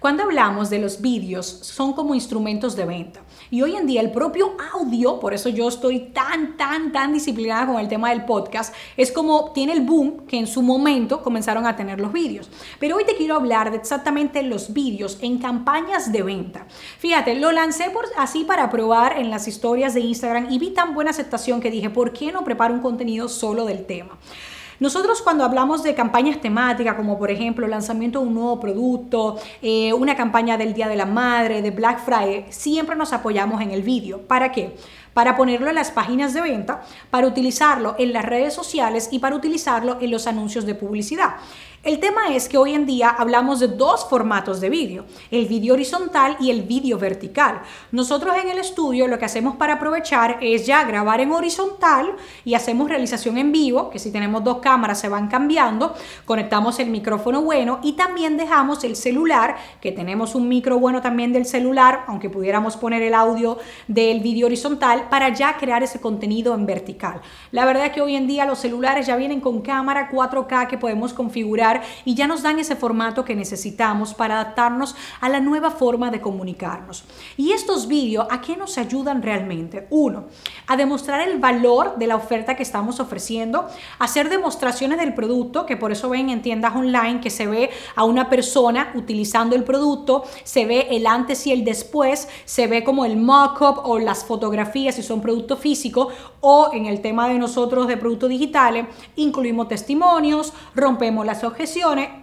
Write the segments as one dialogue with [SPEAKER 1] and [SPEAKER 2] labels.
[SPEAKER 1] Cuando hablamos de los vídeos, son como instrumentos de venta. Y hoy en día el propio audio, por eso yo estoy tan, tan, tan disciplinada con el tema del podcast, es como tiene el boom que en su momento comenzaron a tener los vídeos. Pero hoy te quiero hablar de exactamente los vídeos en campañas de venta. Fíjate, lo lancé así para probar en las historias de Instagram y vi tan buena aceptación que dije, ¿por qué no preparo un contenido solo del tema? Nosotros cuando hablamos de campañas temáticas, como por ejemplo el lanzamiento de un nuevo producto, eh, una campaña del Día de la Madre, de Black Friday, siempre nos apoyamos en el vídeo. ¿Para qué? Para ponerlo en las páginas de venta, para utilizarlo en las redes sociales y para utilizarlo en los anuncios de publicidad. El tema es que hoy en día hablamos de dos formatos de vídeo, el vídeo horizontal y el vídeo vertical. Nosotros en el estudio lo que hacemos para aprovechar es ya grabar en horizontal y hacemos realización en vivo, que si tenemos dos cámaras se van cambiando, conectamos el micrófono bueno y también dejamos el celular, que tenemos un micro bueno también del celular, aunque pudiéramos poner el audio del vídeo horizontal para ya crear ese contenido en vertical. La verdad es que hoy en día los celulares ya vienen con cámara 4K que podemos configurar y ya nos dan ese formato que necesitamos para adaptarnos a la nueva forma de comunicarnos. Y estos vídeos, ¿a qué nos ayudan realmente? Uno, a demostrar el valor de la oferta que estamos ofreciendo, hacer demostraciones del producto, que por eso ven en tiendas online que se ve a una persona utilizando el producto, se ve el antes y el después, se ve como el mock-up o las fotografías si son productos físicos o en el tema de nosotros de productos digitales, incluimos testimonios, rompemos las objeciones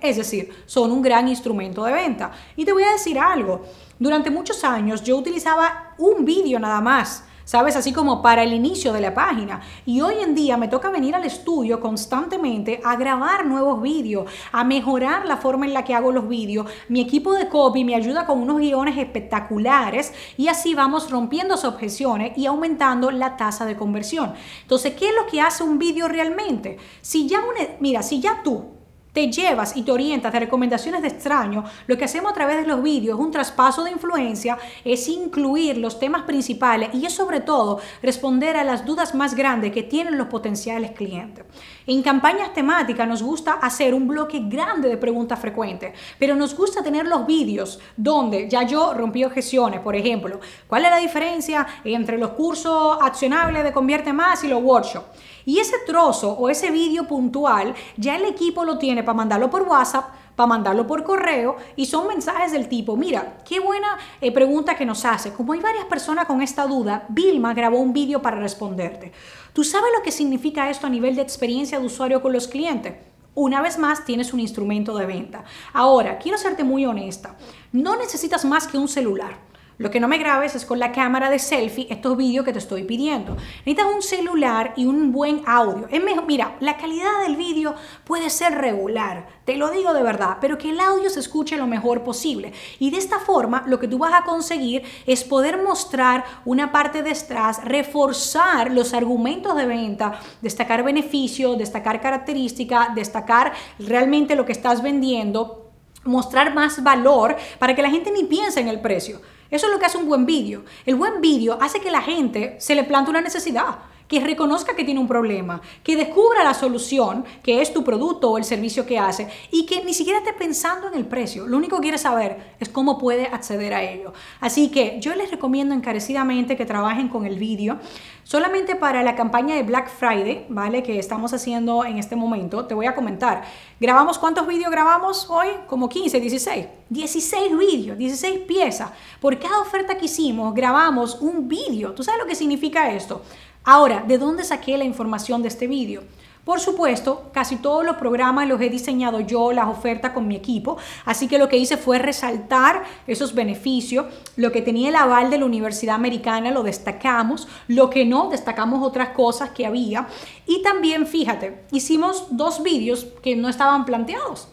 [SPEAKER 1] es decir, son un gran instrumento de venta. Y te voy a decir algo, durante muchos años yo utilizaba un vídeo nada más. ¿sabes? Así como para el inicio de la página. Y hoy en día me toca venir al estudio constantemente a grabar nuevos vídeos, a mejorar la forma en la que hago los vídeos. Mi equipo de copy me ayuda con unos guiones espectaculares y así vamos rompiendo sus objeciones y aumentando la tasa de conversión. Entonces, ¿qué es lo que hace un vídeo realmente? Si ya, mira, si ya tú te llevas y te orientas de recomendaciones de extraños, lo que hacemos a través de los vídeos es un traspaso de influencia, es incluir los temas principales y es sobre todo responder a las dudas más grandes que tienen los potenciales clientes. En campañas temáticas nos gusta hacer un bloque grande de preguntas frecuentes, pero nos gusta tener los vídeos donde ya yo rompí objeciones, por ejemplo, ¿cuál es la diferencia entre los cursos accionables de Convierte Más y los workshops? Y ese trozo o ese vídeo puntual ya el equipo lo tiene para mandarlo por WhatsApp, para mandarlo por correo y son mensajes del tipo, mira, qué buena eh, pregunta que nos hace. Como hay varias personas con esta duda, Vilma grabó un vídeo para responderte. ¿Tú sabes lo que significa esto a nivel de experiencia de usuario con los clientes? Una vez más, tienes un instrumento de venta. Ahora, quiero serte muy honesta. No necesitas más que un celular. Lo que no me grabes es con la cámara de selfie estos vídeos que te estoy pidiendo. Necesitas un celular y un buen audio. Es mejor, mira, la calidad del vídeo puede ser regular, te lo digo de verdad, pero que el audio se escuche lo mejor posible. Y de esta forma, lo que tú vas a conseguir es poder mostrar una parte de detrás, reforzar los argumentos de venta, destacar beneficios, destacar características, destacar realmente lo que estás vendiendo, mostrar más valor para que la gente ni piense en el precio eso es lo que hace un buen vídeo. El buen vídeo hace que la gente se le plante una necesidad que reconozca que tiene un problema, que descubra la solución, que es tu producto o el servicio que hace, y que ni siquiera esté pensando en el precio. Lo único que quiere saber es cómo puede acceder a ello. Así que yo les recomiendo encarecidamente que trabajen con el vídeo. Solamente para la campaña de Black Friday, ¿vale? Que estamos haciendo en este momento, te voy a comentar. ¿Grabamos cuántos vídeos grabamos hoy? Como 15, 16. 16 vídeos, 16 piezas. Por cada oferta que hicimos, grabamos un vídeo. ¿Tú sabes lo que significa esto? Ahora, ¿de dónde saqué la información de este vídeo? Por supuesto, casi todos los programas los he diseñado yo, las ofertas con mi equipo, así que lo que hice fue resaltar esos beneficios, lo que tenía el aval de la Universidad Americana lo destacamos, lo que no, destacamos otras cosas que había y también, fíjate, hicimos dos vídeos que no estaban planteados.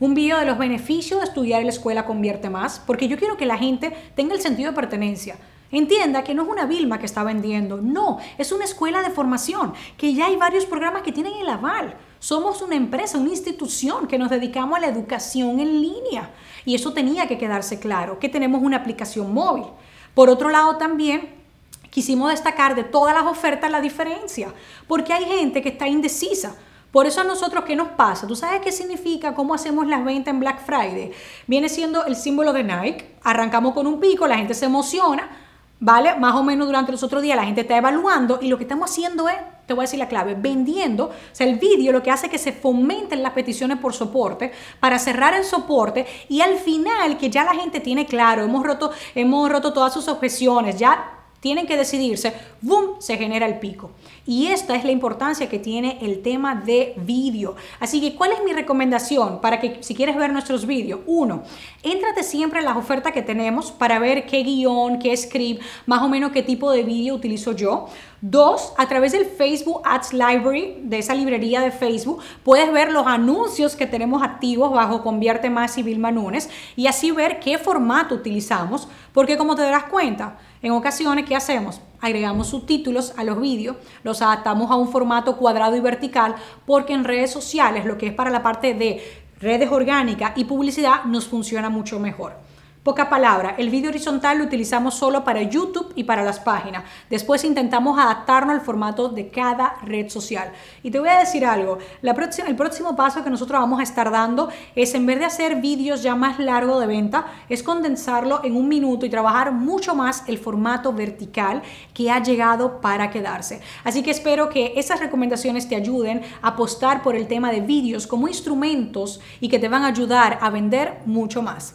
[SPEAKER 1] Un vídeo de los beneficios de estudiar en la escuela convierte más, porque yo quiero que la gente tenga el sentido de pertenencia Entienda que no es una Vilma que está vendiendo, no, es una escuela de formación, que ya hay varios programas que tienen el aval. Somos una empresa, una institución que nos dedicamos a la educación en línea. Y eso tenía que quedarse claro, que tenemos una aplicación móvil. Por otro lado, también quisimos destacar de todas las ofertas la diferencia, porque hay gente que está indecisa. Por eso a nosotros, ¿qué nos pasa? ¿Tú sabes qué significa cómo hacemos las ventas en Black Friday? Viene siendo el símbolo de Nike. Arrancamos con un pico, la gente se emociona, ¿vale? Más o menos durante los otros días la gente está evaluando y lo que estamos haciendo es, te voy a decir la clave, vendiendo, o sea, el vídeo lo que hace es que se fomenten las peticiones por soporte para cerrar el soporte y al final que ya la gente tiene claro, hemos roto, hemos roto todas sus objeciones, ya tienen que decidirse, ¡boom!, se genera el pico. Y esta es la importancia que tiene el tema de vídeo. Así que, ¿cuál es mi recomendación para que si quieres ver nuestros vídeos? Uno, éntrate siempre en las ofertas que tenemos para ver qué guion, qué script, más o menos qué tipo de vídeo utilizo yo. Dos, a través del Facebook Ads Library, de esa librería de Facebook, puedes ver los anuncios que tenemos activos bajo Convierte Más y Vilma Nunes y así ver qué formato utilizamos, porque como te darás cuenta, en ocasiones, ¿qué hacemos? Agregamos subtítulos a los vídeos, los adaptamos a un formato cuadrado y vertical, porque en redes sociales, lo que es para la parte de redes orgánicas y publicidad, nos funciona mucho mejor. Poca palabra, el vídeo horizontal lo utilizamos solo para YouTube y para las páginas. Después intentamos adaptarnos al formato de cada red social. Y te voy a decir algo, el próximo paso que nosotros vamos a estar dando es en vez de hacer vídeos ya más largos de venta, es condensarlo en un minuto y trabajar mucho más el formato vertical que ha llegado para quedarse. Así que espero que esas recomendaciones te ayuden a apostar por el tema de vídeos como instrumentos y que te van a ayudar a vender mucho más.